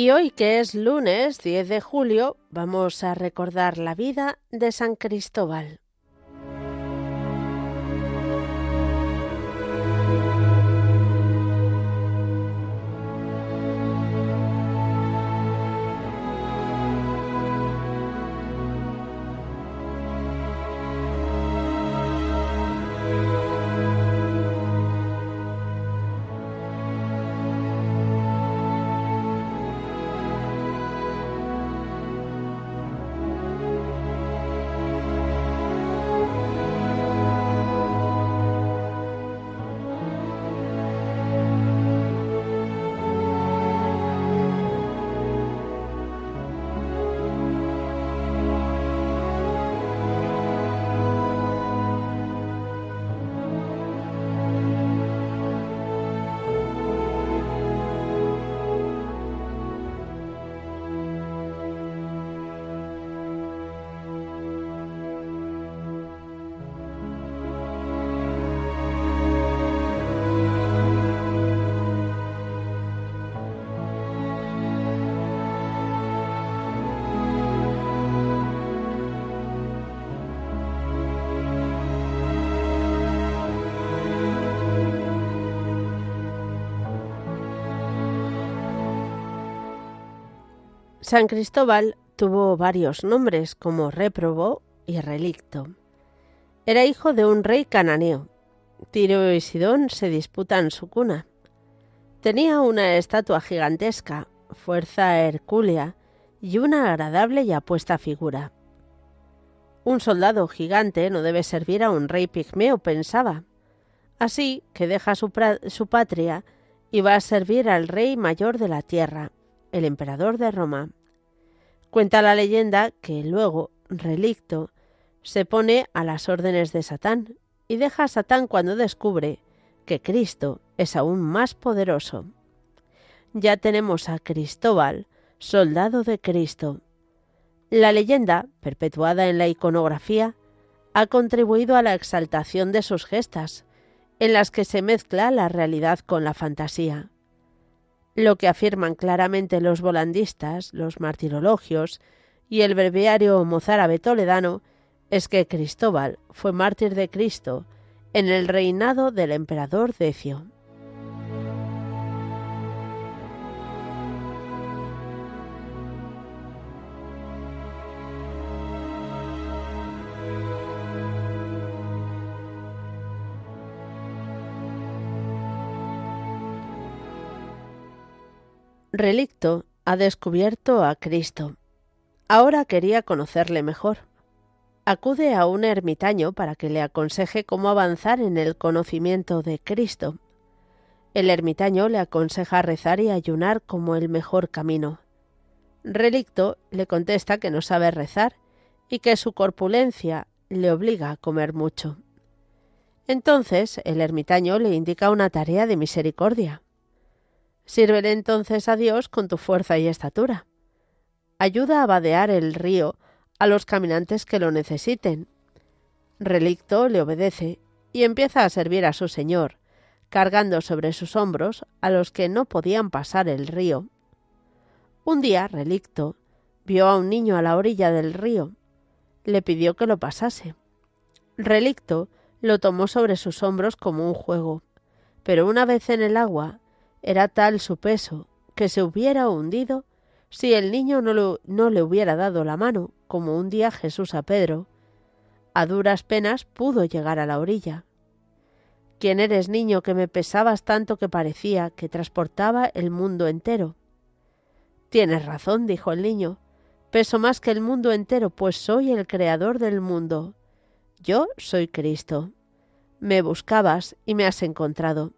Y hoy que es lunes 10 de julio, vamos a recordar la vida de San Cristóbal. San Cristóbal tuvo varios nombres como réprobo y relicto. Era hijo de un rey cananeo. Tiro y Sidón se disputan su cuna. Tenía una estatua gigantesca, fuerza hercúlea y una agradable y apuesta figura. Un soldado gigante no debe servir a un rey pigmeo, pensaba. Así que deja su, su patria y va a servir al rey mayor de la tierra, el emperador de Roma. Cuenta la leyenda que luego, relicto, se pone a las órdenes de Satán y deja a Satán cuando descubre que Cristo es aún más poderoso. Ya tenemos a Cristóbal, soldado de Cristo. La leyenda, perpetuada en la iconografía, ha contribuido a la exaltación de sus gestas, en las que se mezcla la realidad con la fantasía. Lo que afirman claramente los volandistas, los martirologios y el breviario mozárabe toledano es que Cristóbal fue mártir de Cristo en el reinado del emperador Decio. Relicto ha descubierto a Cristo. Ahora quería conocerle mejor. Acude a un ermitaño para que le aconseje cómo avanzar en el conocimiento de Cristo. El ermitaño le aconseja rezar y ayunar como el mejor camino. Relicto le contesta que no sabe rezar y que su corpulencia le obliga a comer mucho. Entonces el ermitaño le indica una tarea de misericordia. Sírvele entonces a Dios con tu fuerza y estatura. Ayuda a vadear el río a los caminantes que lo necesiten. Relicto le obedece y empieza a servir a su señor, cargando sobre sus hombros a los que no podían pasar el río. Un día Relicto vio a un niño a la orilla del río. Le pidió que lo pasase. Relicto lo tomó sobre sus hombros como un juego, pero una vez en el agua era tal su peso que se hubiera hundido si el niño no, le hubiera dado la mano, como un día Jesús a Pedro. A duras penas pudo llegar a la orilla. ¿Quién eres, niño, que me pesabas tanto que parecía que transportaba el mundo entero? Tienes razón, dijo el niño. Peso más que el mundo entero, pues soy el creador del mundo. Yo soy Cristo. Me buscabas y me has encontrado.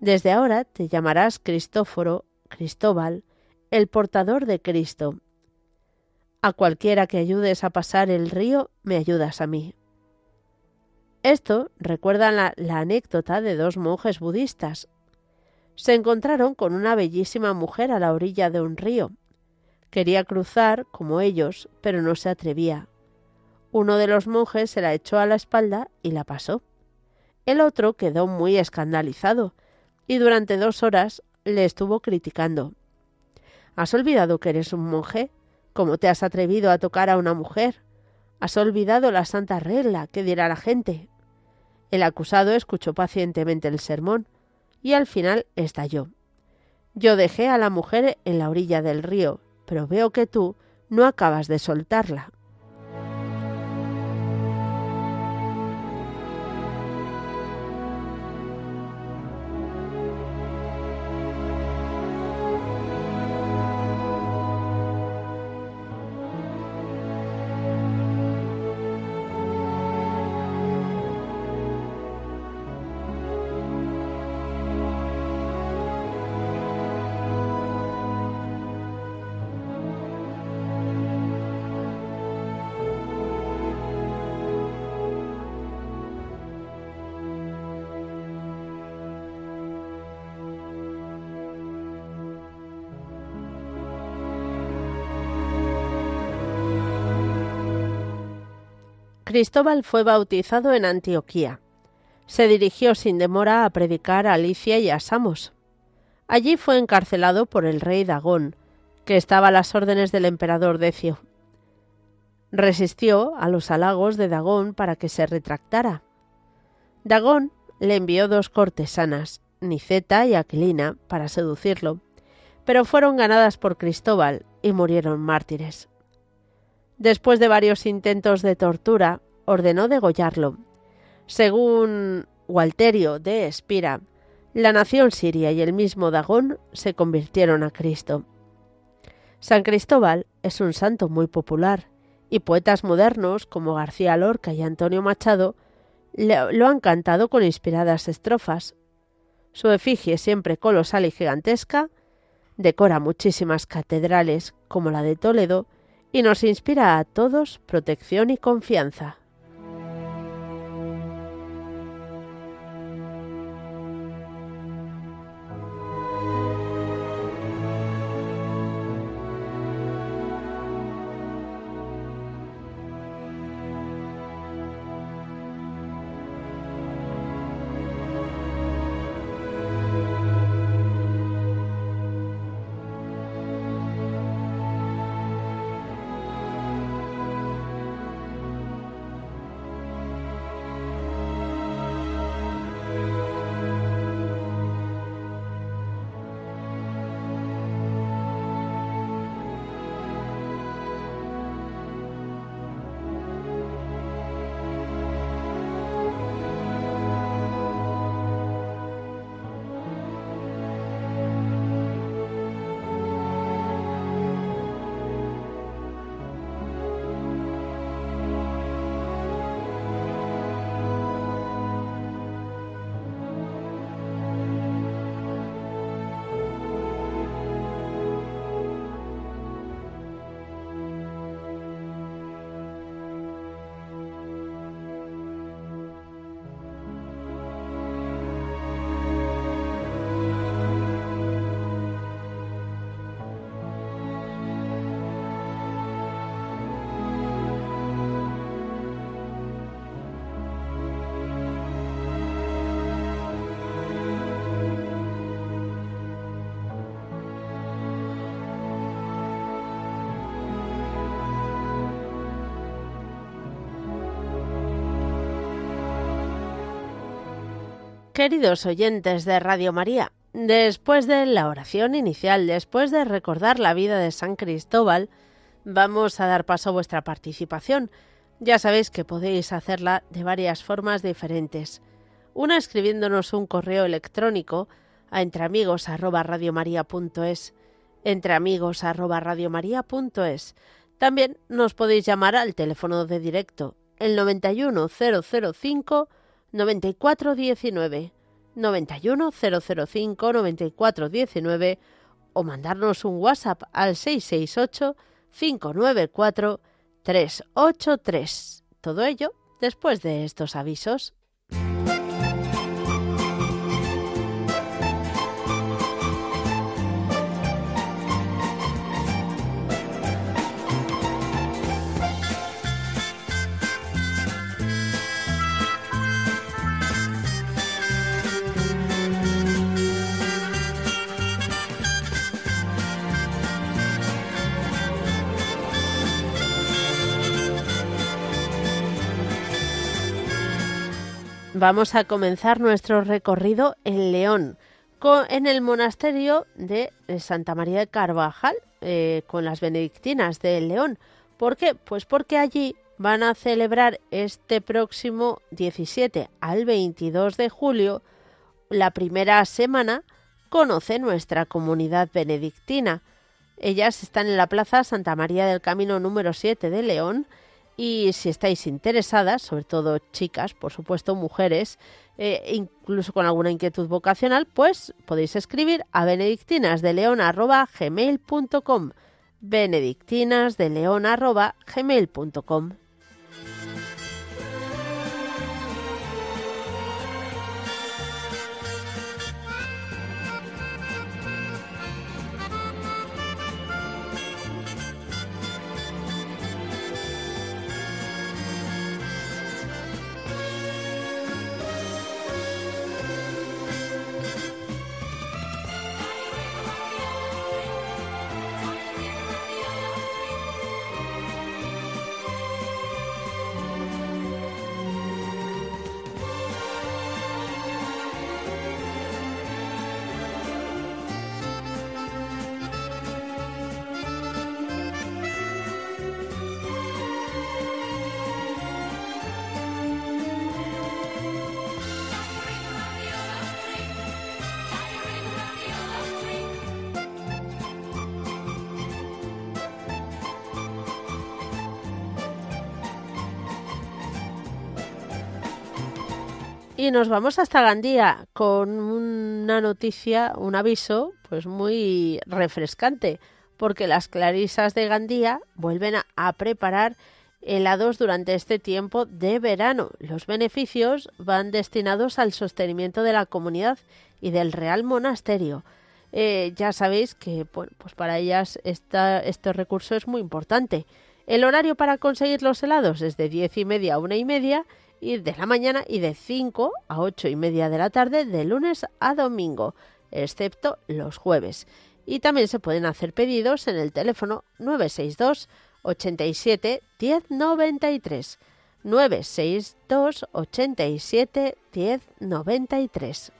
Desde ahora te llamarás Cristóforo, Cristóbal, el portador de Cristo. A cualquiera que ayudes a pasar el río, me ayudas a mí. Esto recuerda la, anécdota de dos monjes budistas. Se encontraron con una bellísima mujer a la orilla de un río. Quería cruzar, como ellos, pero no se atrevía. Uno de los monjes se la echó a la espalda y la pasó. El otro quedó muy escandalizado y durante dos horas le estuvo criticando. ¿Has olvidado que eres un monje? ¿Cómo te has atrevido a tocar a una mujer? ¿Has olvidado la santa regla que diera la gente? El acusado escuchó pacientemente el sermón y al final estalló. Yo dejé a la mujer en la orilla del río, pero veo que tú no acabas de soltarla. Cristóbal fue bautizado en Antioquía. Se dirigió sin demora a predicar a Alicia y a Samos. Allí fue encarcelado por el rey Dagón, que estaba a las órdenes del emperador Decio. Resistió a los halagos de Dagón para que se retractara. Dagón le envió dos cortesanas, Niceta y Aquilina, para seducirlo, pero fueron ganadas por Cristóbal y murieron mártires. Después de varios intentos de tortura, ordenó degollarlo. Según Walterio de Espira, la nación siria y el mismo Dagón se convirtieron a Cristo. San Cristóbal es un santo muy popular y poetas modernos como García Lorca y Antonio Machado lo han cantado con inspiradas estrofas. Su efigie, siempre colosal y gigantesca, decora muchísimas catedrales como la de Toledo y nos inspira a todos protección y confianza. Queridos oyentes de Radio María, después de la oración inicial, después de recordar la vida de San Cristóbal, vamos a dar paso a vuestra participación. Ya sabéis que podéis hacerla de varias formas diferentes. Una escribiéndonos un correo electrónico a entreamigos@radiomaria.es, entreamigos@radiomaria.es. También nos podéis llamar al teléfono de directo el 91005 9419 91005 9419 o mandarnos un WhatsApp al 668 594 383. Todo ello después de estos avisos. Vamos a comenzar nuestro recorrido en León, en el monasterio de Santa María de Carvajal, eh, con las benedictinas de León. ¿Por qué? Pues porque allí van a celebrar este próximo 17 al 22 de julio la primera semana Conoce nuestra comunidad benedictina. Ellas están en la Plaza Santa María del Camino número 7 de León y si estáis interesadas, sobre todo chicas, por supuesto mujeres, eh, incluso con alguna inquietud vocacional, pues podéis escribir a benedictinasdeleon.gmail.com benedictinasdeleon.gmail.com Nos vamos hasta Gandía con una noticia, un aviso, pues muy refrescante, porque las clarisas de Gandía vuelven a, preparar helados durante este tiempo de verano. Los beneficios van destinados al sostenimiento de la comunidad y del Real Monasterio. Eh, ya sabéis que pues para ellas esta, este recurso es muy importante. El horario para conseguir los helados es de diez y media a una y media y de la mañana y de 5 a 8 y media de la tarde de lunes a domingo, excepto los jueves. Y también se pueden hacer pedidos en el teléfono 962 87 1093. 962 87 1093.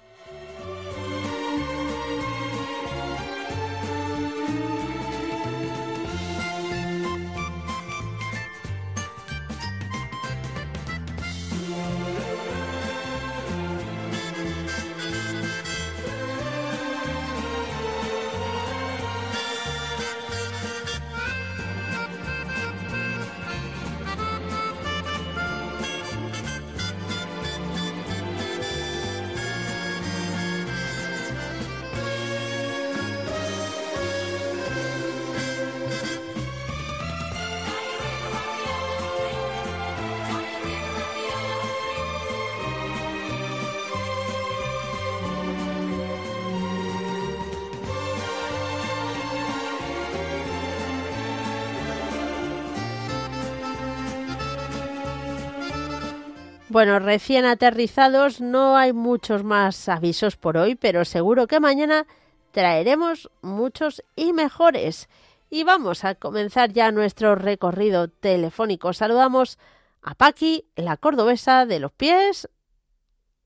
Bueno, recién aterrizados, no hay muchos más avisos por hoy, pero seguro que mañana traeremos muchos y mejores. Y vamos a comenzar ya nuestro recorrido telefónico. Saludamos a Paqui, la cordobesa de los pies.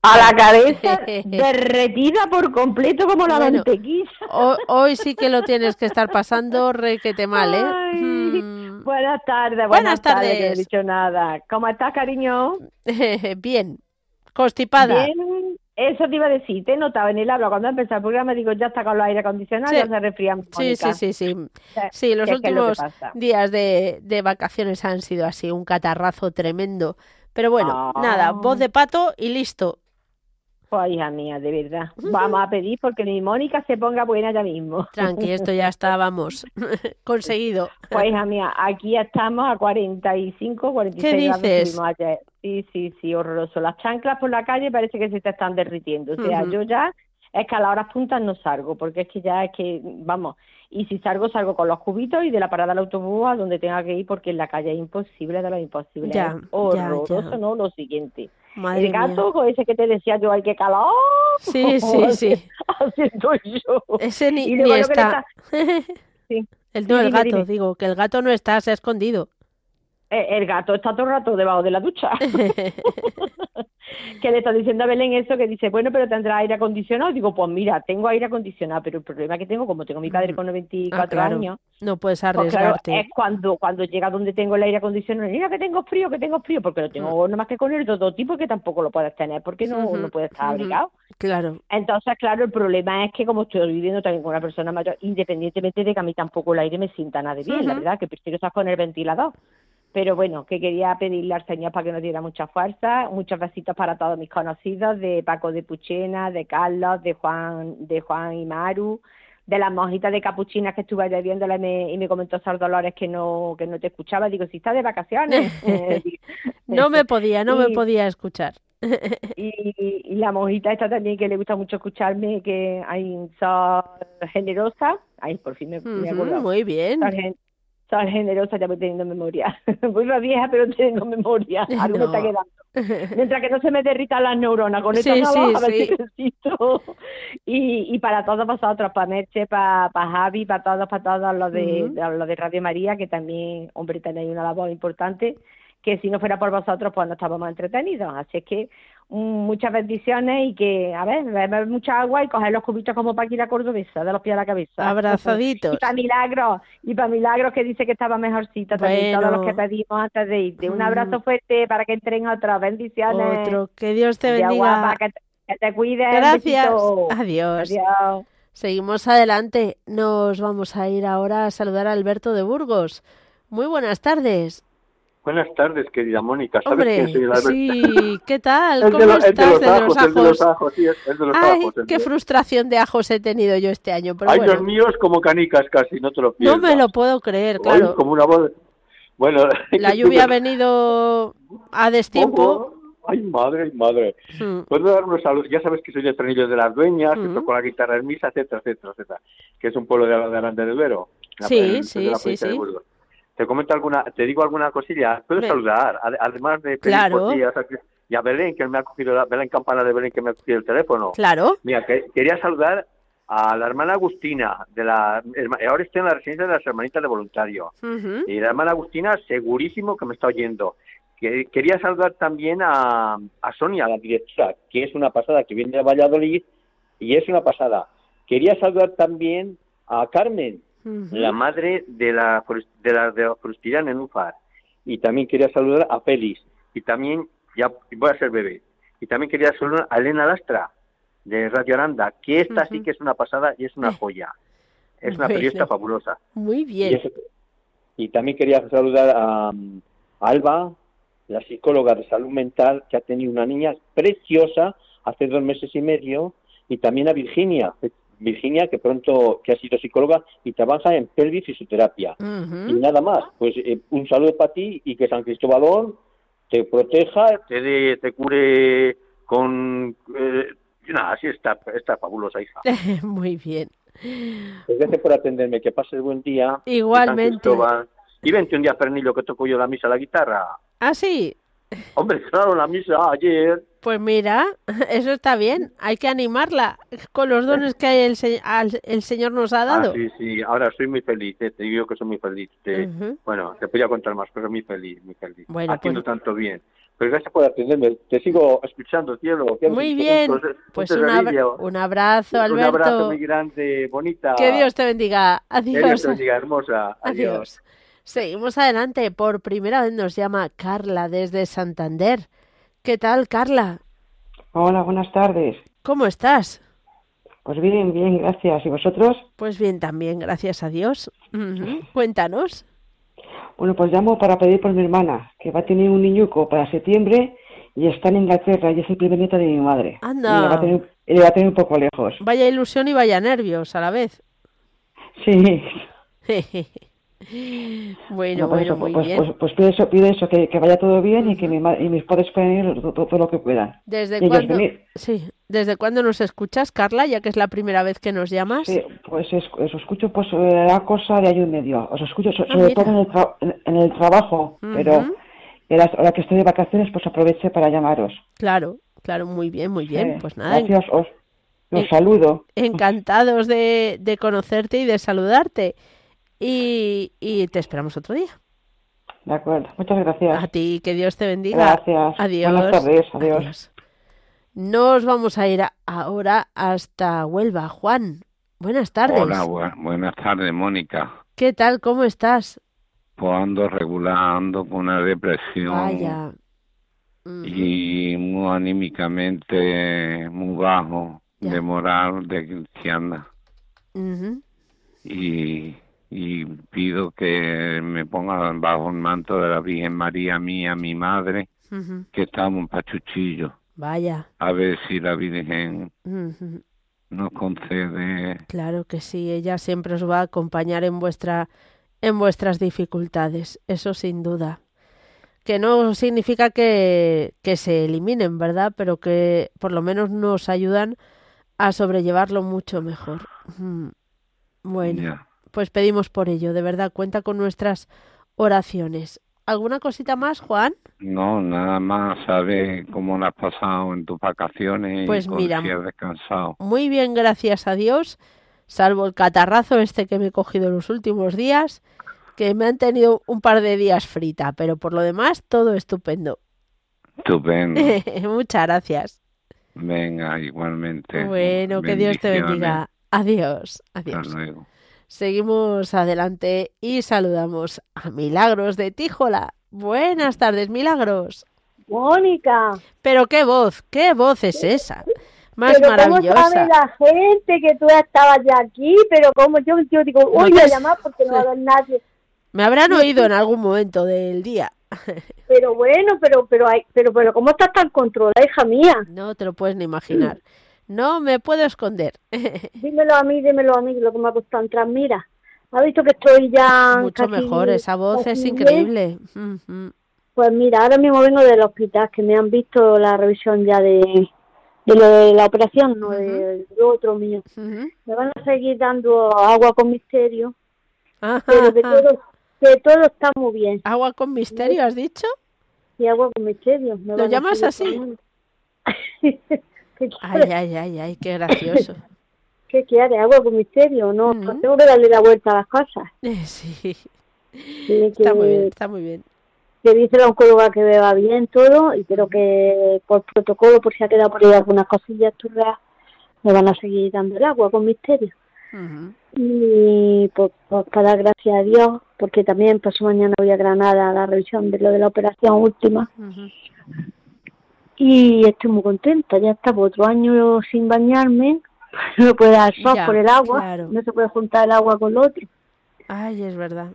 A la cabeza derretida por completo como la mantequilla. Hoy, sí que lo tienes que estar pasando requete mal, ¿eh? Mm. Buenas tardes, buenas, tardes. No he dicho nada. ¿Cómo estás, cariño? Bien, constipada. Bien, eso te iba a decir. Te he notado en el habla cuando empezó el programa, digo, ya está con los aire acondicionado, ya se resfrían. Sí, sí, sí, sí. Sí, los últimos días de, de, vacaciones han sido así, un catarrazo tremendo. Pero bueno, nada, voz de pato y listo. Pues hija mía, de verdad. Vamos a pedir porque mi Mónica se ponga buena ya mismo. Tranqui, esto ya está, vamos, conseguido. Pues hija mía, aquí estamos a 45, 46 ¿Qué dices? ayer. Sí, sí, sí, horroroso. Las chanclas por la calle parece que se te están derritiendo. O sea, yo ya es que a las horas puntas no salgo, porque es que ya es que, vamos, y si salgo, salgo con los cubitos y de la parada del autobús a donde tenga que ir, porque en la calle es imposible de lo imposible. Ya, horroroso, ¿no? Lo siguiente el gato, con ese que te decía yo, hay que calar. Sí, sí, sí. Haciendo yo. Ese ni, ni está. sí. El, no, el gato, digo, que el gato no está, se ha escondido. Eh, el gato está todo el rato debajo de la ducha. que le está diciendo a Belén eso, que dice, bueno, pero tendrá aire acondicionado. Digo, pues mira, tengo aire acondicionado, pero el problema que tengo, como tengo mi padre mm. con 94 ah, años, no puedes pues arriesgarte. es cuando cuando llega donde tengo el aire acondicionado, mira que tengo frío, que tengo frío, porque lo tengo mm. nada más que con el todo tipo que tampoco lo puedes tener, porque no, no puedes estar abrigado. Claro. Entonces, claro, el problema es que como estoy viviendo también con una persona mayor, independientemente de que a mí tampoco el aire me sienta nada de bien, la verdad, que prefiero estar con el ventilador pero bueno, que quería pedirle al Señor para que nos diera mucha fuerza, muchos besitos para todos mis conocidos, de Paco de Puchena, de Carlos, de Juan, de Juan y Maru, de las monjitas de capuchinas que estuve ayer viéndola y me, y me comentó Sar Dolores que no, que no te escuchaba, digo, si estás de vacaciones. no me podía, no me podía escuchar. y, la monjita esta también que le gusta mucho escucharme, que hay generosa, ay, por fin me, me acuerdo. Muy bien soy generosa, ya voy teniendo memoria. Voy más vieja, pero tengo memoria. Algo me está quedando. Mientras que no se me derritan las neuronas con esta sí, sí, y, y para todos vosotros, para Merche, para, para Javi, para todos, para todos los de, los de Radio María, que también, hombre, tenéis una labor importante, que si no fuera por vosotros, pues no estábamos entretenidos. Así es que muchas bendiciones y que, a ver, beber mucha agua y coger los cubitos como para la cordobesa, de los pies a la cabeza. Abrazaditos. y para milagros, y para milagros que dice que estaba mejorcita también, todos los que pedimos antes de irte. Un abrazo mm. fuerte para que entren otras bendiciones. Otro, que Dios te bendiga. que, te, cuides. Gracias. Adiós. Adiós. Seguimos adelante. Nos vamos a ir ahora a saludar a Alberto de Burgos. Muy buenas tardes. Buenas tardes, querida Mónica. ¿Sabes Hombre, sí, ¿qué tal? ¿Cómo estás? De los, ajos, el de los ajos, sí, el de los Ay, ajos. qué frustración de ajos he tenido yo este año, pero Ay, bueno. los míos como canicas casi, no te lo pierdas. No me lo puedo creer, claro. Ay, como una voz... Bueno... La lluvia ha venido a destiempo. Ay, madre, madre. Hmm. Puedo dar unos saludos. Ya sabes que soy de Frenillos de las Dueñas, que hmm. toco la guitarra en misa, etcétera, etcétera, etcétera. Que es un pueblo de, de Aranda de Duero. Sí, sí, sí, sí te comento alguna, te digo alguna cosilla, puedo saludar, además de claro. y a Belén, que me ha cogido, la, Belén Campana de Belén, que me ha cogido el teléfono. Claro. Mira, que, quería saludar a la hermana Agustina, de la, ahora estoy en la residencia de las hermanitas de voluntarios, y la hermana Agustina segurísimo que me está oyendo. Que, quería saludar también a, a Sonia, la directora, que es una pasada, que viene de Valladolid, y es una pasada. Quería saludar también a Carmen, la madre de la, de la, de la Nenúfar. Y también quería saludar a Félix. Y también, ya voy a ser bebé. Y también quería saludar a Elena Lastra, de Radio Aranda, que esta sí que es una pasada y es una joya. Es una periodista fabulosa. Muy bien. Y, también quería saludar a, a Alba, la psicóloga de salud mental, que ha tenido una niña preciosa hace dos meses y medio, y también a Virginia, Virginia, que pronto que ha sido psicóloga y trabaja en pelvis fisioterapia. Y nada más, pues eh, un saludo para ti y que San Cristóbalón te proteja, te, te cure con... Eh, nada, así está, esta fabulosa hija. Muy bien. Pues gracias por atenderme, que pases buen día. Igualmente. Y vente un día, Fernillo, que toco yo la misa, la guitarra. Ah, sí. Hombre, claro, la misa ayer. Pues mira, eso está bien. Hay que animarla con los dones que el, el Señor nos ha dado. Ah, sí, sí. Ahora soy muy feliz. Eh, te digo que soy muy feliz. Bueno, te podría contar más, pero muy feliz, muy feliz. Bueno, Haciendo pues tanto bien. Pero gracias por atenderme. Te sigo escuchando, cielo. Muy bien. pues un, un, abrazo, Alberto. Un abrazo muy grande, bonita. Que Dios te bendiga. Adiós. Que Dios te bendiga, hermosa. Adiós. Seguimos adelante. Por primera vez nos llama Carla desde Santander. ¿Qué tal, Carla? Hola, buenas tardes. ¿Cómo estás? Pues bien, bien, gracias. ¿Y vosotros? Pues bien también, gracias a Dios. Cuéntanos. Bueno, pues llamo para pedir por mi hermana, que va a tener un niñuco para septiembre y está en Inglaterra y es el primer nieto de mi madre. Anda. Y le va a tener, le va a tener un poco lejos. Vaya ilusión y vaya nervios a la vez. Sí. Bueno, bueno, muy pues, bien. Pues, pues, pide eso, pide eso que, vaya todo bien y que mi, y mis padres puedan ir todo, lo que puedan. ¿Desde cuándo? Sí, ¿desde cuándo nos escuchas, Carla, ya que es la primera vez que nos llamas? Sí, pues es, os escucho pues la cosa de año y medio. Os escucho ah, sobre todo en el, en, el trabajo, pero ahora que estoy de vacaciones pues aproveche para llamaros. Claro, claro, muy bien, muy bien. Pues nada. Gracias, os, os saludo. Encantados de, de conocerte y de saludarte y, y te esperamos otro día. De acuerdo, muchas gracias. A ti, que Dios te bendiga. Gracias. Adiós. Buenas tardes, adiós. Nos vamos a ir ahora hasta Huelva. Juan, buenas tardes. Hola, buenas tardes, Mónica. ¿Qué tal? ¿Cómo estás? Pues ando regulando con una depresión. Vaya. Y muy anímicamente muy bajo, de moral, de cristiana. Y y pido que me pongan bajo el manto de la Virgen María mía, mi madre, que estamos en Pachuchillo. Vaya. A ver si la Virgen nos concede. Claro que sí, ella siempre os va a acompañar en vuestra en vuestras dificultades, eso sin duda. Que no significa que, que se eliminen, ¿verdad? Pero que por lo menos nos ayudan a sobrellevarlo mucho mejor. Bueno pues pedimos por ello. De verdad, cuenta con nuestras oraciones. ¿Alguna cosita más, Juan? No, nada más. ¿Sabes cómo la has pasado en tus vacaciones? Pues mira, si has descansado. muy bien, gracias a Dios. Salvo el catarrazo este que me he cogido los últimos días, que me han tenido un par de días frita, pero por lo demás todo estupendo. Estupendo. Muchas gracias. Venga, igualmente. Bueno, que Dios te bendiga. Adiós. Adiós. Hasta luego. Seguimos adelante y saludamos a Milagros de Tíjola. Buenas tardes, Milagros. Mónica. Pero qué voz, qué voz es esa. Más pero maravillosa. ¿Cómo sabe la gente que tú estabas ya aquí? Pero como yo, yo digo, voy a llamar porque no va a nadie. Me habrán oído en algún momento del día. Pero bueno, pero pero hay, pero pero cómo estás tan controlada, hija mía. No te lo puedes ni imaginar. No me puedo esconder. dímelo a mí, dímelo a mí, lo que me ha costado entrar. Mira, ha visto que estoy ya. Mucho mejor, esa voz es increíble. Pues mira, ahora mismo vengo del hospital, que me han visto la revisión ya de, de lo de la operación, no de lo otro mío. Me van a seguir dando agua con misterio, pero de todo, de todo está muy bien. ¿Agua con misterio has dicho? Sí, agua con misterio. ¿Lo llamas así? ay, ay, ay, ay, qué gracioso. ¿Qué quiere? ¿Agua con misterio? No, tengo que darle la vuelta a las cosas. Sí. está muy bien, está muy bien que dice la oncóloga que beba bien todo y creo que por protocolo, por si ha quedado por ahí algunas cosillas turras, me van a seguir dando el agua con misterio. Y pues, pues, para dar gracias a Dios, porque también pasó mañana voy a Granada a la revisión de lo de la operación última. Y estoy muy contenta, ya estaba otro año sin bañarme, no puede dar sol por el agua, no se puede juntar el agua con el otro. Ay, es verdad.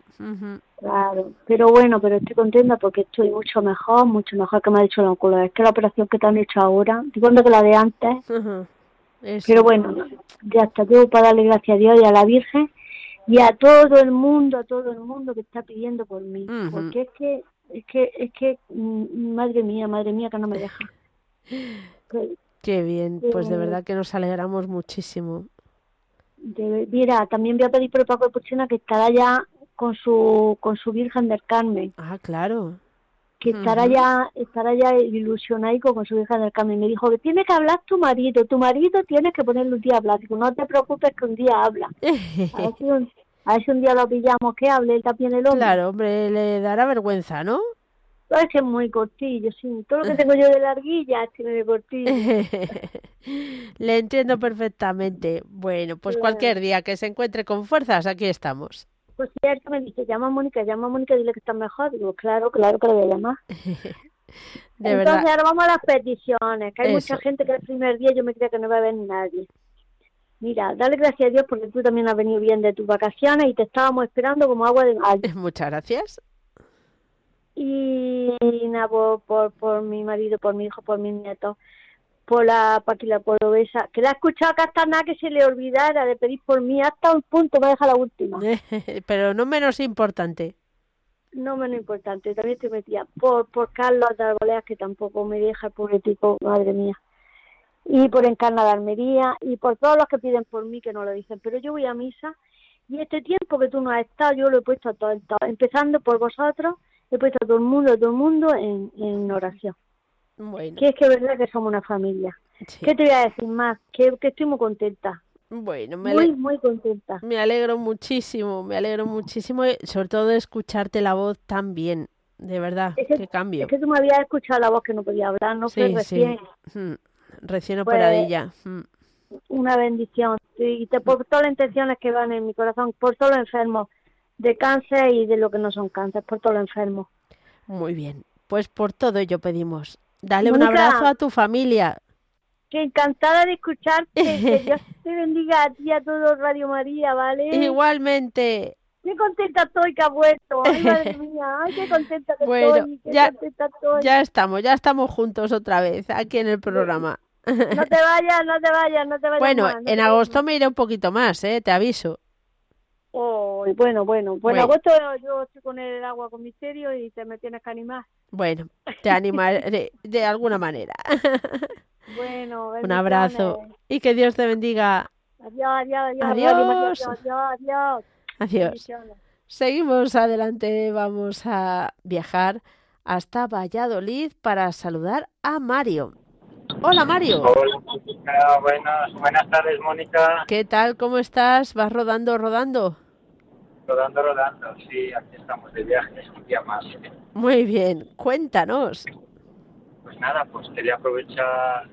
Claro, pero bueno, pero estoy contenta porque estoy mucho mejor, mucho mejor que me ha dicho la oncóloga. Es que la operación que te han hecho ahora, igual que la de antes. Pero bueno, ya está, tengo para darle gracias a Dios y a la Virgen y a todo el mundo, a todo el mundo que está pidiendo por mí. Porque es que, es que, es que, mm, madre mía, madre mía, que no me deja. Qué bien, pues de verdad que nos alegramos muchísimo. mira, también voy a pedir por el Paco de Puchena que estará ya con su con su Virgen del Carmen. Ah, claro. Que estará ya estará ya ilusionado con su Virgen del Carmen. Me dijo que tiene que hablar tu marido, tu marido tienes que ponerle un día a hablar. Digo, no te preocupes que un día habla. a, ver si un, a ver si un día lo pillamos que hable él también el hombre. Claro, hombre, le dará vergüenza, ¿no? Es que es muy cortillo, sí. Todo lo que tengo yo de larguilla tiene de cortillo. Le entiendo perfectamente. Bueno, pues cualquier día que se encuentre con fuerzas, aquí estamos pues cierto, me dice, llama a Mónica, llama a Mónica, dile que está mejor. Digo, claro, claro que lo voy a llamar. Entonces ahora vamos a las peticiones, que hay mucha gente que el primer día yo me creía que no iba a ver nadie. Mira, dale gracias a Dios porque tú también has venido bien de tus vacaciones y te estábamos esperando como agua de Muchas gracias. Y, nada, por, por, por mi marido, por mi hijo, por mis nietos por la Paquila Cordobesa, que la he escuchado que hasta nada que se le olvidara de pedir por mí, hasta un punto me deja la última. Pero no menos importante. No menos importante, también te metía por, por Carlos de Arboleas, que tampoco me deja el pobretico, madre mía. Y por Encarna de Almería, y por todos los que piden por mí, que no lo dicen. Pero yo voy a misa, y este tiempo que tú no has estado, yo lo he puesto a todo, empezando por vosotros, he puesto a todo el mundo, a todo el mundo en, en oración. Que es que es verdad que somos una familia. ¿Qué te voy a decir más? Que, estoy muy contenta. Bueno, me muy, muy contenta. Me alegro muchísimo, me alegro muchísimo, sobre todo de escucharte la voz tan bien, de verdad, qué cambio. Es que tú me habías escuchado la voz que no podía hablar, no fue recién. Hmm, recién operadilla. Hmm. Una bendición. Y te, por todas las intenciones que van en mi corazón, por todos los enfermos de cáncer y de lo que no son cáncer, por todos los enfermos. Muy bien, pues por todo ello pedimos Dale un abrazo a tu familia. Que encantada de escucharte. que Dios te bendiga a ti y a todo Radio María, ¿vale? Igualmente. Qué contenta estoy que ha vuelto. Ay, madre mía. Ay, qué contenta que estoy. Qué ya, contenta estoy. ya estamos, ya estamos juntos otra vez aquí en el programa. No te vayas, no te vayas, no te vayas. Bueno, en agosto me iré un poquito más, ¿eh? Te aviso. Oh, bueno, bueno. Pues en agosto yo estoy con el agua con misterio y te me tienes que animar. Bueno, te animaré de, alguna manera. Bueno, un abrazo y que Dios te bendiga. Adiós, adiós, adiós. Adiós. Adiós. Seguimos adelante, vamos a viajar hasta Valladolid para saludar a Mario. Hola Mario. Hola, buenas, buenas tardes Mónica. ¿Qué tal? ¿Cómo estás? ¿Vas rodando, rodando? Rodando, rodando, sí, aquí estamos de viaje, un día más. Muy bien, cuéntanos. Pues nada, pues quería aprovechar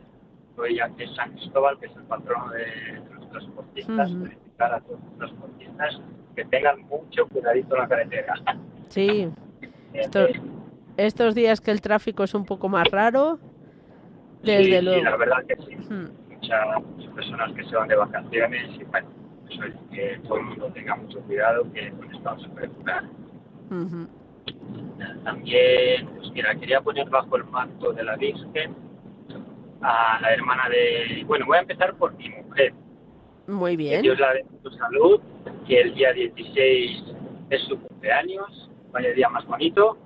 hoy aquí es San Cristóbal, que es el patrono de los transportistas, uh felicitar a todos los transportistas que tengan mucho cuidadito en la carretera. Sí, estos, días que el tráfico es un poco más raro, desde luego. Sí, la verdad que sí. Muchas, personas que se van de vacaciones y bueno, eso es que todo el mundo tenga mucho cuidado, que con esto vamos a poder También, pues mira, quería poner bajo el manto de la Virgen a la hermana de... Bueno, voy a empezar por mi mujer. Muy bien. Que Dios la dé su salud, que el día 16 es su cumpleaños, vaya día más bonito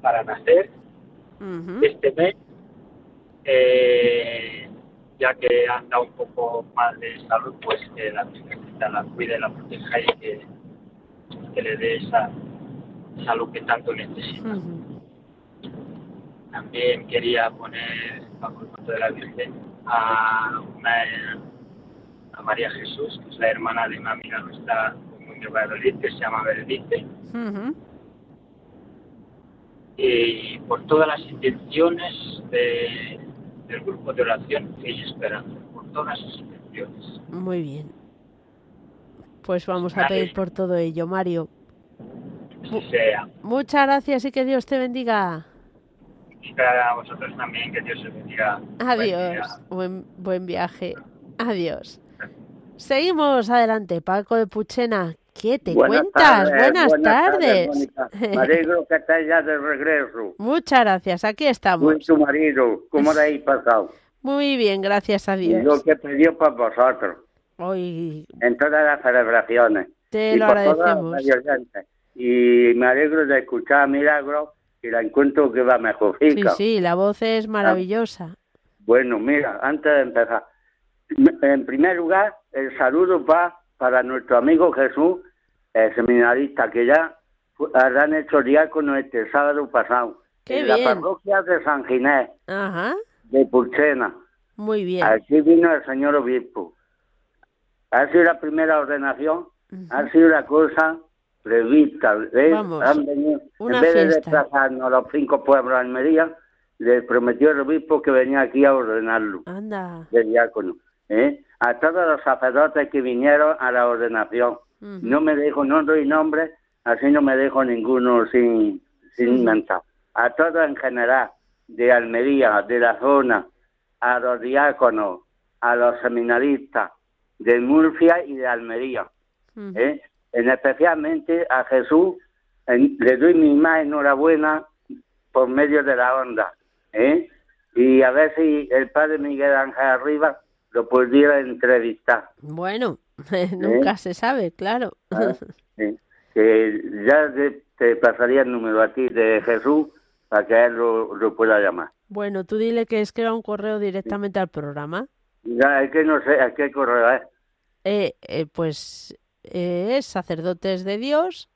para nacer. Este mes, eh, ya que anda un poco mal de salud, pues que la la cuide, la proteja y que, que le dé esa salud que tanto necesita. También quería poner bajo el manto de la Virgen a, a María Jesús, que es la hermana de una amiga nuestra de Valladolid, que se llama Berenice. Y por todas las intenciones de, del grupo de oración y Esperanza, por todas sus intenciones. Muy bien. Pues vamos a pedir por todo ello, Mario. sea. Muchas gracias y que Dios te bendiga. Y a vosotros también, que Dios os bendiga. Adiós. Buen, buen viaje. Adiós. Seguimos adelante, Paco de Puchena. ¿Qué te cuentas? buenas, tardes. Me alegro que estés ya de regreso. Muchas gracias, aquí estamos. Muy tu marido, ¿cómo le habéis pasado? Muy bien, gracias a Dios. Y lo que pidió para vosotros. Hoy... En todas las celebraciones. Te lo agradecemos. Y me alegro de escuchar a Milagro y la encuentro que va mejor. Sí, sí, la voz es maravillosa. Bueno, mira, antes de empezar, en primer lugar, el saludo va para nuestro amigo Jesús, el seminarista, que ya han hecho diácono este sábado pasado. en la parroquia de San Ginés, de Pulchena. Muy bien. Aquí vino el señor obispo. Ha sido la primera ordenación, ha sido la cosa prevista. Han venido, en vez de desplazarnos a los cinco pueblos de Almería, le prometió el obispo que venía aquí a ordenarlo. Anda. De diácono. ¿eh? A todos los sacerdotes que vinieron a la ordenación. No me dejo, no doy nombre, así no me dejo ninguno sin, sin A todos en general, de Almería, de la zona, a los diáconos, a los seminaristas, de Murcia y de Almería. ¿eh? En especialmente a Jesús le doy mi más enhorabuena por medio de la onda. ¿eh? Y a ver si el padre Miguel Ángel Arriba lo pudiera entrevistar. Bueno, nunca se sabe, claro. Ah, que ya te, pasaría el número a ti de Jesús para que él lo, pueda llamar. Bueno, tú dile que es que era un correo directamente al programa. Ya, es que no sé a qué correo es. Eh, eh, pues eh, es sacerdotes de Dios,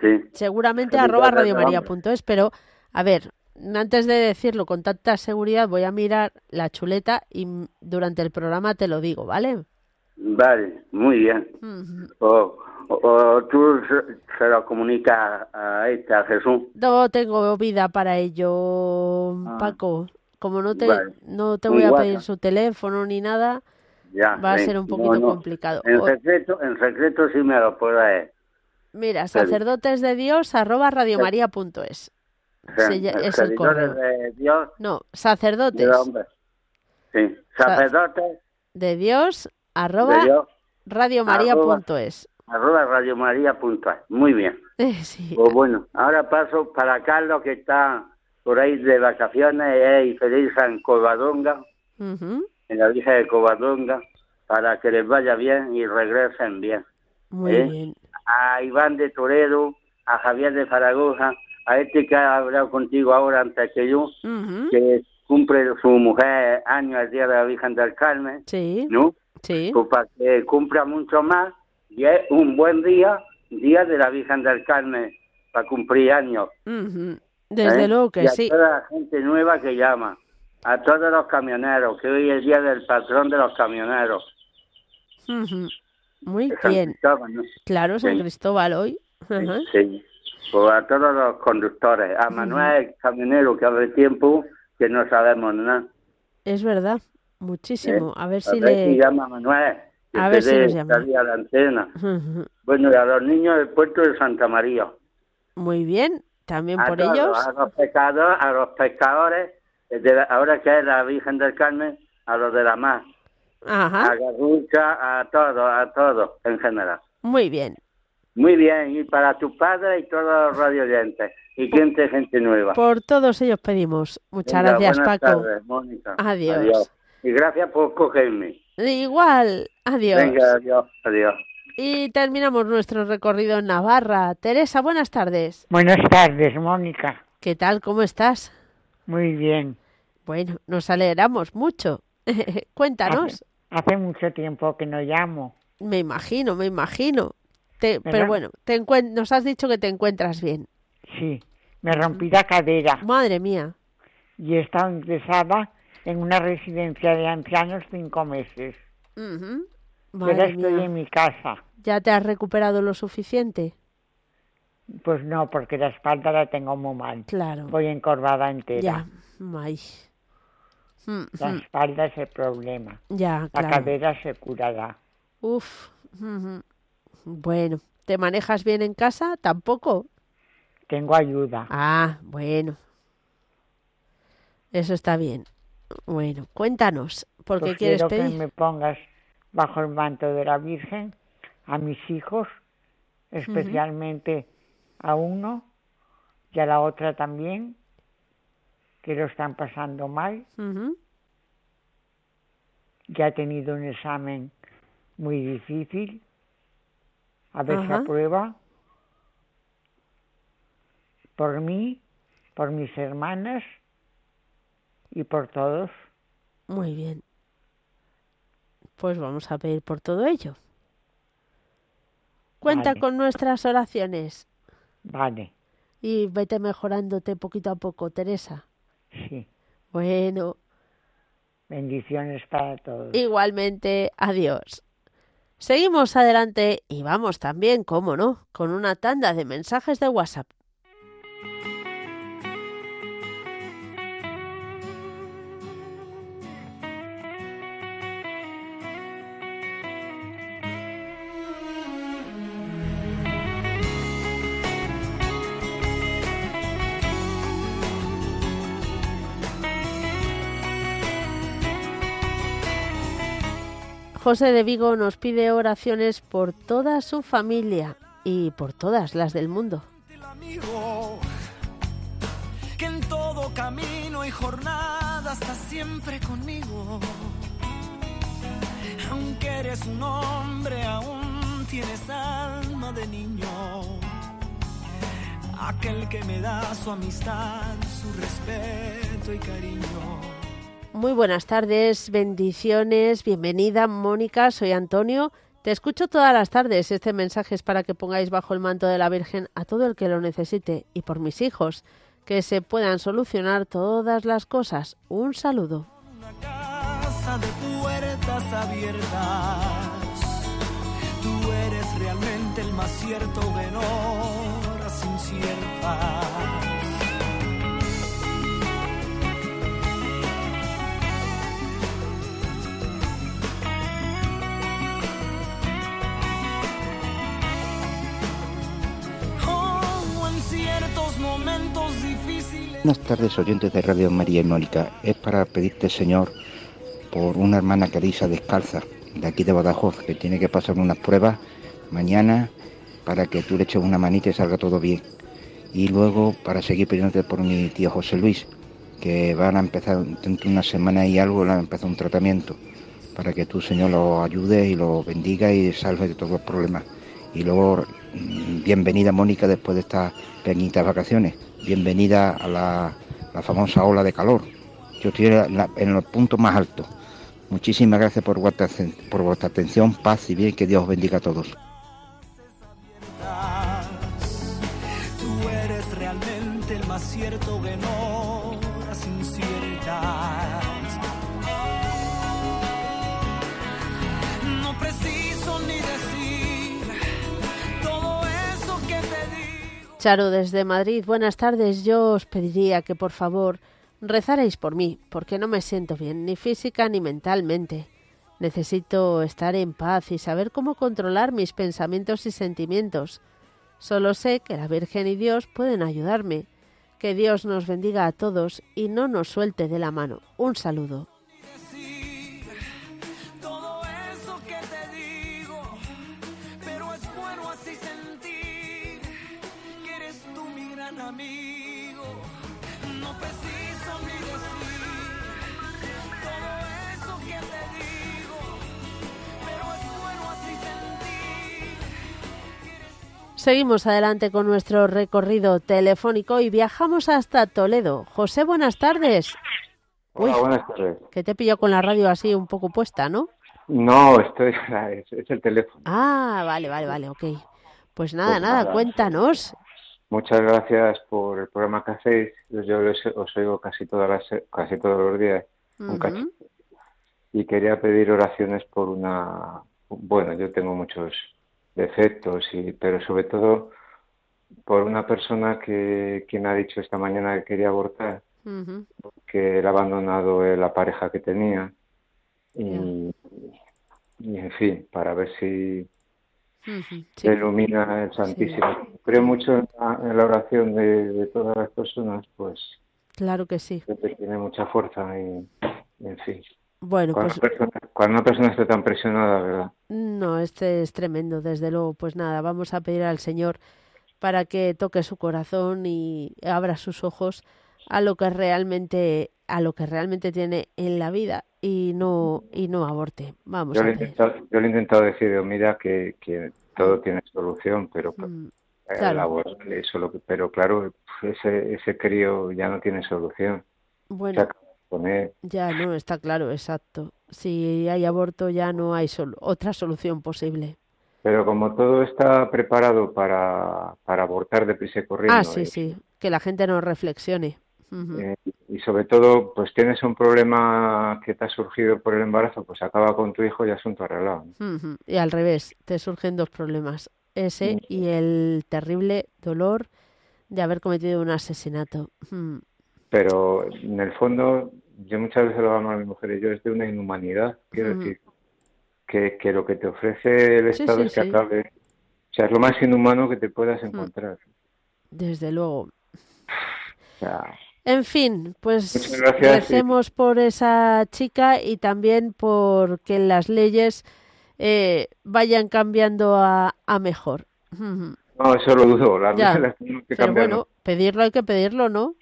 sí. seguramente arroba radiomaria.es, pero a ver, antes de decirlo con tanta seguridad voy a mirar la chuleta y durante el programa te lo digo, ¿vale? Vale, muy bien. o, tú se, lo comunicas a este, a Jesús. No tengo vida para ello, ah. Paco. Como no te, no te voy a pedir su teléfono ni nada, va a ser un poquito complicado. En secreto, en secreto sí me lo puede. Mira, sacerdotes de Dios arroba radiomaria.es. es el correo. De Dios, no, sacerdotes. sí, sacerdotes de Dios arroba radiomaria.es. Arroba radiomaria.es. Muy bien. sí. Pues bueno, ahora paso para Carlos que está por ahí de vacaciones y feliz en Covadonga en la Virgen de Covadonga para que les vaya bien y regresen bien. Muy ¿eh? bien. A Iván de Toledo, a Javier de Zaragoza, a este que ha hablado contigo ahora antes que yo, que cumple su mujer años el día de la Virgen del Carmen, sí. ¿no? Sí. Para que cumpla mucho más y es un buen día, día de la Virgen del Carmen, para cumplir años. Desde ¿Eh? luego que y sí. toda la gente nueva que llama a todos los camioneros, que hoy es el día del patrón de los camioneros. Muy bien. Claro, San Cristóbal hoy. Sí, pues a todos los conductores, a Manuel, camionero, que hace tiempo que no sabemos nada. Es verdad, muchísimo. A ver si le... llama Manuel. a ver si nos llama. la antena. Bueno, y a los niños del puerto de Santa María. Muy bien, también por ellos. A los pescadores, a los pescadores ahora que es la Virgen del Carmen, a los de la Mar. Ajá. A Garrucha, a todo, a todo en general. Muy bien. Muy bien, y para tu padre y todos los radio oyentes. Y gente, gente nueva. Por todos ellos pedimos. Muchas gracias, Paco. Tardes, Mónica. Adiós. Y gracias por cogerme. Igual, adiós. Venga, adiós, adiós. Y terminamos nuestro recorrido en Navarra. Teresa, buenas tardes. Buenas tardes, Mónica. ¿Qué tal? ¿Cómo estás? Muy bien. Bueno, nos alegramos mucho. Cuéntanos. Hace, mucho tiempo que no llamo. Me imagino, me imagino. pero bueno, te nos has dicho que te encuentras bien. Sí, me rompí la cadera. Madre mía. Y he estado ingresada en una residencia de ancianos cinco meses. Uh estoy en mi casa. ¿Ya te has recuperado lo suficiente? Pues no, porque la espalda la tengo muy mal. Claro. Voy encorvada entera. Ya, mm, La mm. espalda es el problema. Ya, La cadera se curará. Uf. Bueno, ¿te manejas bien en casa? ¿Tampoco? Tengo ayuda. Ah, bueno. Eso está bien. Bueno, cuéntanos, ¿por qué pues quieres quiero que me pongas bajo el manto de la Virgen a mis hijos, especialmente a uno y a la otra también, que lo están pasando mal. Ya ha tenido un examen muy difícil, a ver si aprueba. Por mí, por mis hermanas y por todos. Muy bien. Pues vamos a pedir por todo ello. Cuenta con nuestras oraciones. Vale. Y vete mejorándote poquito a poco, Teresa. Sí. Bueno. Bendiciones para todos. Igualmente, adiós. Seguimos adelante y vamos también, cómo no, con una tanda de mensajes de WhatsApp. José de Vigo nos pide oraciones por toda su familia y por todas las del mundo. Que en todo camino y jornada está siempre conmigo. Aunque eres un hombre, aún tienes alma de niño. Aquel que me da su amistad, su respeto y cariño. Muy buenas tardes, bendiciones, bienvenida Mónica, soy Antonio. Te escucho todas las tardes. Este mensaje es para que pongáis bajo el manto de la Virgen a todo el que lo necesite y por mis hijos, que se puedan solucionar todas las cosas. Un saludo. Una casa de puertas abiertas. Tú eres realmente el más cierto de horas inciertas. Buenas tardes, oyentes de Radio María y Mónica. Es para pedirte, Señor, por una hermana Carisa descalza, de aquí de Badajoz, que tiene que pasar unas pruebas mañana para que tú le eches una manita y salga todo bien. Y luego para seguir pidiéndote por mi tío José Luis, que van a empezar dentro de una semana y algo, van a empezar un tratamiento, para que tú, Señor, lo ayudes y lo bendiga y salve de todos los problemas. Y luego, bienvenida Mónica después de estas pequeñitas vacaciones bienvenida a la, famosa ola de calor. Yo estoy en, los puntos más altos. Muchísimas gracias por vuestra, por vuestra atención, paz y bien, que Dios bendiga a todos. Charo desde Madrid, buenas tardes. Yo os pediría que por favor rezarais por mí, porque no me siento bien, ni física ni mentalmente. Necesito estar en paz y saber cómo controlar mis pensamientos y sentimientos. Solo sé que la Virgen y Dios pueden ayudarme. Que Dios nos bendiga a todos y no nos suelte de la mano. Un saludo. Seguimos adelante con nuestro recorrido telefónico y viajamos hasta Toledo. José, buenas tardes. Hola, buenas tardes. Que te pillo con la radio así un poco puesta, ¿no? No, estoy, es, el teléfono. Ah, vale, vale, vale, ok. Pues nada, pues nada, cuéntanos. Muchas gracias por el programa que hacéis. Yo os, oigo casi, todas las, casi todos los días. Y quería pedir oraciones por una... Bueno, yo tengo muchos defectos, y, pero sobre todo por una persona que, quien ha dicho esta mañana que quería abortar, que él ha abandonado la pareja que tenía y, en fin, para ver si se ilumina el Santísimo. Creo mucho en la, oración de, todas las personas, pues claro que sí. tiene mucha fuerza y en fin. Bueno, cuando, pues, una persona, cuando una persona está tan presionada, ¿verdad? No, este es tremendo, desde luego. Pues nada, vamos a pedir al Señor para que toque su corazón y abra sus ojos a lo que realmente a lo que realmente tiene en la vida y no y no aborte. Vamos yo a le he intentado, yo le he intentado decir, mira que, que todo tiene solución, pero mm, claro. eso pero claro, ese ese crío ya no tiene solución. Bueno, ya, no, está claro, exacto. Si hay aborto ya no hay otra solución posible. Pero como todo está preparado para, para abortar deprisa y corriendo. Ah, sí, sí, que la gente no reflexione. Eh, y sobre todo, pues tienes un problema que te ha surgido por el embarazo, pues acaba con tu hijo y asunto arreglado. Y al revés, te surgen dos problemas, ese y el terrible dolor de haber cometido un asesinato pero en el fondo yo muchas veces lo llamo a mi mujer y yo es de una inhumanidad, quiero decir, que, que lo que te ofrece el Estado es que acabe, o sea, es lo más inhumano que te puedas encontrar. Desde luego. En fin, pues agradecemos por esa chica y también por que las leyes eh, vayan cambiando a, a mejor. No, eso lo dudo. Las leyes que Pero bueno, pedirlo hay que pedirlo, ¿no?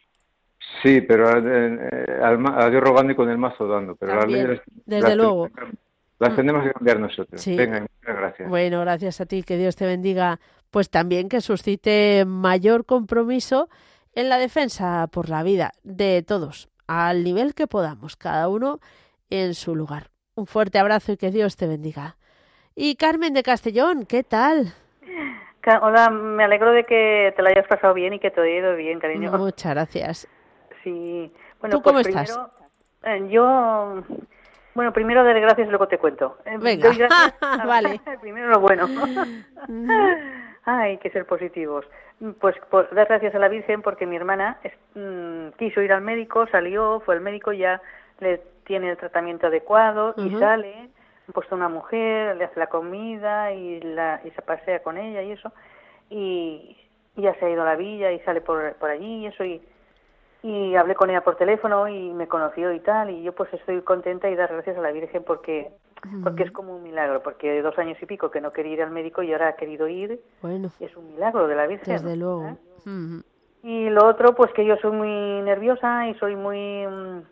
Sí, pero eh, a Dios rogando y con el mazo dando. Pero las desde luego. Las mm. tenemos que cambiar nosotros. Venga, muchas gracias. Bueno, gracias a ti, que Dios te bendiga. Pues también que suscite mayor compromiso en la defensa por la vida de todos, al nivel que podamos, cada uno en su lugar. Un fuerte abrazo y que Dios te bendiga. Y Carmen de Castellón, ¿qué tal? Hola, me alegro de que te lo hayas pasado bien y que te he oído bien, cariño. Muchas gracias. Sí. Bueno, ¿Tú cómo pues estás? Eh, yo, bueno, primero daré gracias y luego te cuento. Eh, Venga, vale. primero lo bueno. Hay que ser positivos. Pues, pues, dar gracias a la Virgen porque mi hermana mm, quiso ir al médico, salió, fue al médico, ya le tiene el tratamiento adecuado y sale, puesto una mujer, le hace la comida y, la, y se pasea con ella y eso, y, ya se ha ido a la villa y sale por, por allí y eso, y y hablé con ella por teléfono y me conoció y tal y yo pues estoy contenta y dar gracias a la Virgen porque porque es como un milagro porque de dos años y pico que no quería ir al médico y ahora ha querido ir bueno. es un milagro de la Virgen desde luego. ¿Eh? y lo otro pues que yo soy muy nerviosa y soy muy mm,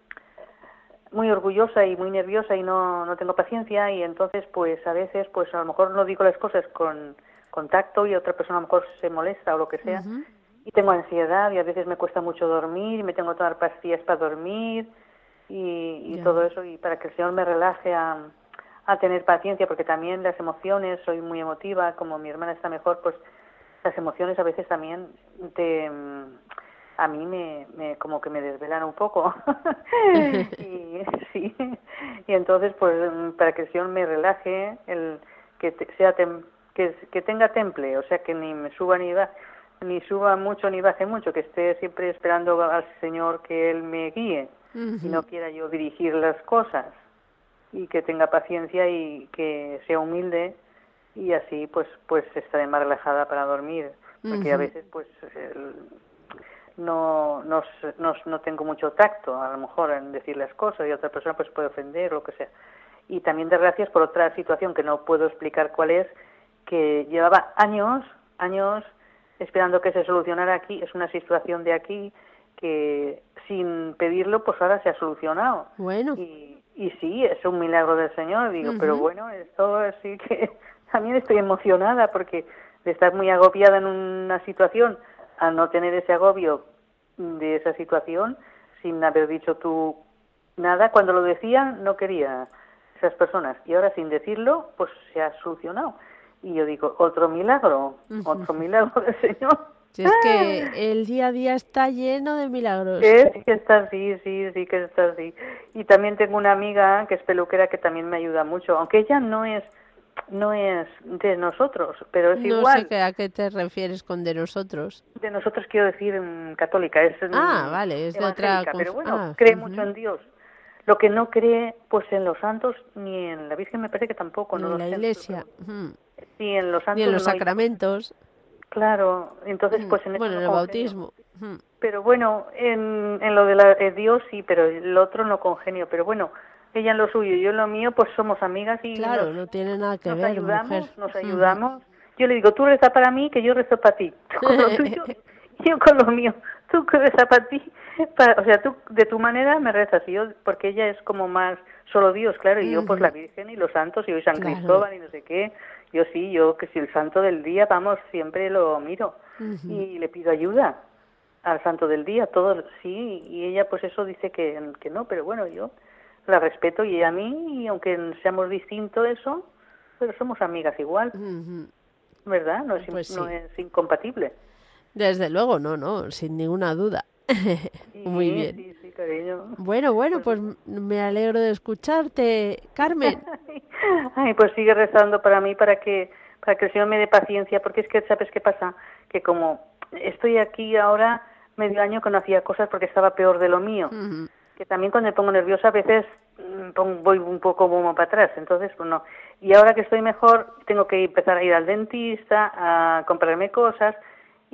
muy orgullosa y muy nerviosa y no no tengo paciencia y entonces pues a veces pues a lo mejor no digo las cosas con contacto y otra persona a lo mejor se molesta o lo que sea y tengo ansiedad y a veces me cuesta mucho dormir y me tengo que tomar pastillas para dormir y, todo eso y para que el Señor me relaje a, a tener paciencia porque también las emociones, soy muy emotiva, como mi hermana está mejor, pues las emociones a veces también te a mí me, me como que me desvelan un poco. Y sí y entonces pues para que el Señor me relaje el que sea que, que tenga temple o sea que ni me suba ni baje ni suba mucho ni baje mucho, que esté siempre esperando al Señor que Él me guíe y no quiera yo dirigir las cosas y que tenga paciencia y que sea humilde y así pues pues estaré más relajada para dormir porque a veces pues no, no, no, no tengo mucho tacto a lo mejor en decir las cosas y otra persona pues puede ofender o lo que sea. Y también de gracias por otra situación que no puedo explicar cuál es que llevaba años años esperando que se solucionara aquí. Es una situación de aquí que sin pedirlo, pues ahora se ha solucionado. Bueno. Y, y sí, es un milagro del Señor, digo, pero bueno, esto sí que también estoy emocionada porque de estar muy agobiada en una situación, a no tener ese agobio de esa situación, sin haber dicho tú nada, cuando lo decían no quería esas personas y ahora sin decirlo, pues se ha solucionado. Y yo digo, otro milagro, otro milagro del Señor. es que el día a día está lleno de milagros. Sí, que está así, sí, sí que está así. Y también tengo una amiga que es peluquera que también me ayuda mucho, aunque ella no es no es de nosotros, pero es igual. No sé a qué te refieres con de nosotros. De nosotros quiero decir mm, católica, es Ah, vale, es de otra pero bueno, ah, cree mucho en Dios. Lo que no cree pues en los santos ni en la Virgen me parece que tampoco, ni en la iglesia. Ni en los santos. Ni en los sacramentos. Claro, entonces pues en Bueno, en el bautismo. Pero bueno, en, en lo de la, Dios sí, pero el otro no congenio, pero bueno, ella en lo suyo y yo en lo mío, pues somos amigas y claro, nos, no tiene nada que nos ver, ayudamos, nos ayudamos. Yo le digo, tú reza para mí, que yo rezo para ti. Con lo tuyo, yo con lo mío. Tú que reza para ti, o sea, tú de tu manera me rezas y yo, porque ella es como más solo Dios, claro, y yo pues la Virgen y los santos y hoy San Cristóbal y no sé qué. Yo sí, yo que si el santo del día, vamos, siempre lo miro y le pido ayuda al santo del día, todo, sí, y ella pues eso dice que, que no, pero bueno, yo la respeto y a mí, y aunque seamos distintos eso, pero somos amigas igual, ¿verdad? No es, Pues no es incompatible. Desde luego, no, no, sin ninguna duda. Muy bien. Sí, sí, cariño. Bueno, bueno, pues me alegro de escucharte, Carmen. Ay, pues sigue rezando para mí, para que, para que el Señor me dé paciencia, porque es que, ¿sabes qué pasa? Que como estoy aquí ahora medio año que no hacía cosas porque estaba peor de lo mío, que también cuando me pongo nerviosa a veces mm, voy un poco como para atrás, entonces pues no. Y ahora que estoy mejor, tengo que empezar a ir al dentista, a comprarme cosas,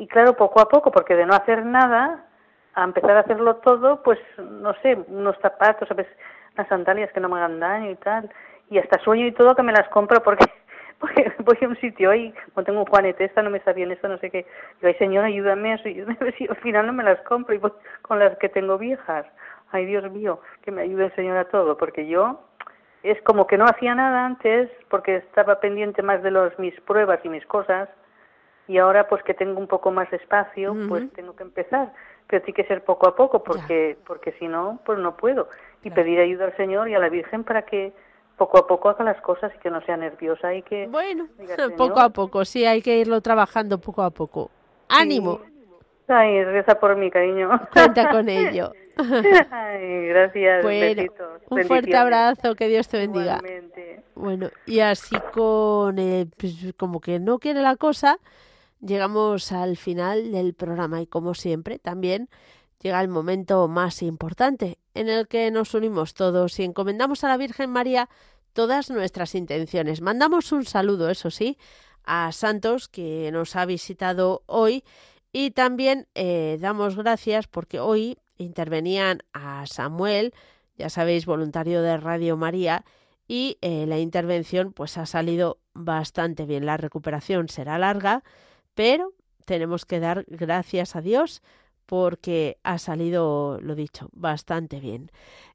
y claro, poco a poco, porque de no hacer nada, a empezar a hacerlo todo, pues no sé, unos zapatos, ¿sabes? Unas sandalias que no me hagan daño y tal, y hasta sueño y todo que me las compro porque porque voy a un sitio y tengo un juanete, esta no me está bien, esta no sé qué, digo, ay señor, ayúdame, ayúdame, si al final no me las compro y voy con las que tengo viejas. Ay Dios mío, que me ayude el Señor a todo, porque yo es como que no hacía nada antes porque estaba pendiente más de los mis pruebas y mis cosas y ahora pues que tengo un poco más de espacio, pues tengo que empezar, pero sí que ser poco a poco porque porque si no pues no puedo y pedir ayuda al Señor y a la Virgen para que poco a poco haga las cosas y que no sea nerviosa y que bueno diga, "Señor, Poco a poco, sí, hay que irlo trabajando poco a poco. ¡Ánimo! Ay, reza por mí, cariño. Cuenta con ello. Ay, gracias. Bueno, un fuerte abrazo, que Dios te bendiga. Igualmente. Bueno, y así con, eh, pues, como que no quiere la cosa, llegamos al final del programa y como siempre también llega el momento más importante en el que nos unimos todos y encomendamos a la Virgen María todas nuestras intenciones. Mandamos un saludo, eso sí, a Santos que nos ha visitado hoy y también eh, damos gracias porque hoy intervenían a Samuel, ya sabéis, voluntario de Radio María, y eh, la intervención pues ha salido bastante bien. La recuperación será larga, pero tenemos que dar gracias a Dios porque ha salido, lo dicho, bastante bien.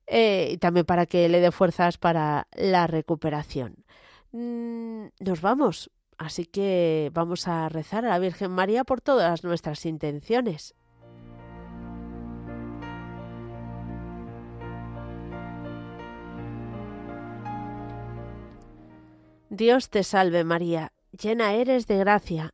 Eh, y también para que le dé fuerzas para la recuperación. Mm, nos vamos, así que vamos a rezar a la Virgen María por todas nuestras intenciones. Dios te salve María, llena eres de gracia,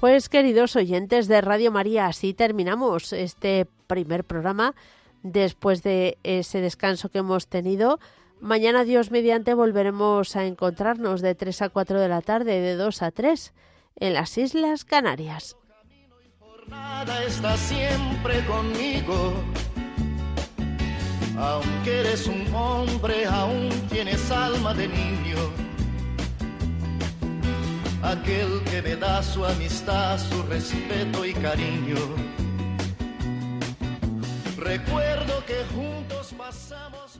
Pues queridos oyentes de Radio María, así terminamos este primer programa después de ese descanso que hemos tenido. Mañana, Dios mediante, volveremos a encontrarnos de 3 a 4 de la tarde, de 2 a 3, en las Islas Canarias. Nada está siempre conmigo. Aunque eres un hombre, aún tienes alma de niño. Aquel que me da su amistad, su respeto y cariño. Recuerdo que juntos pasamos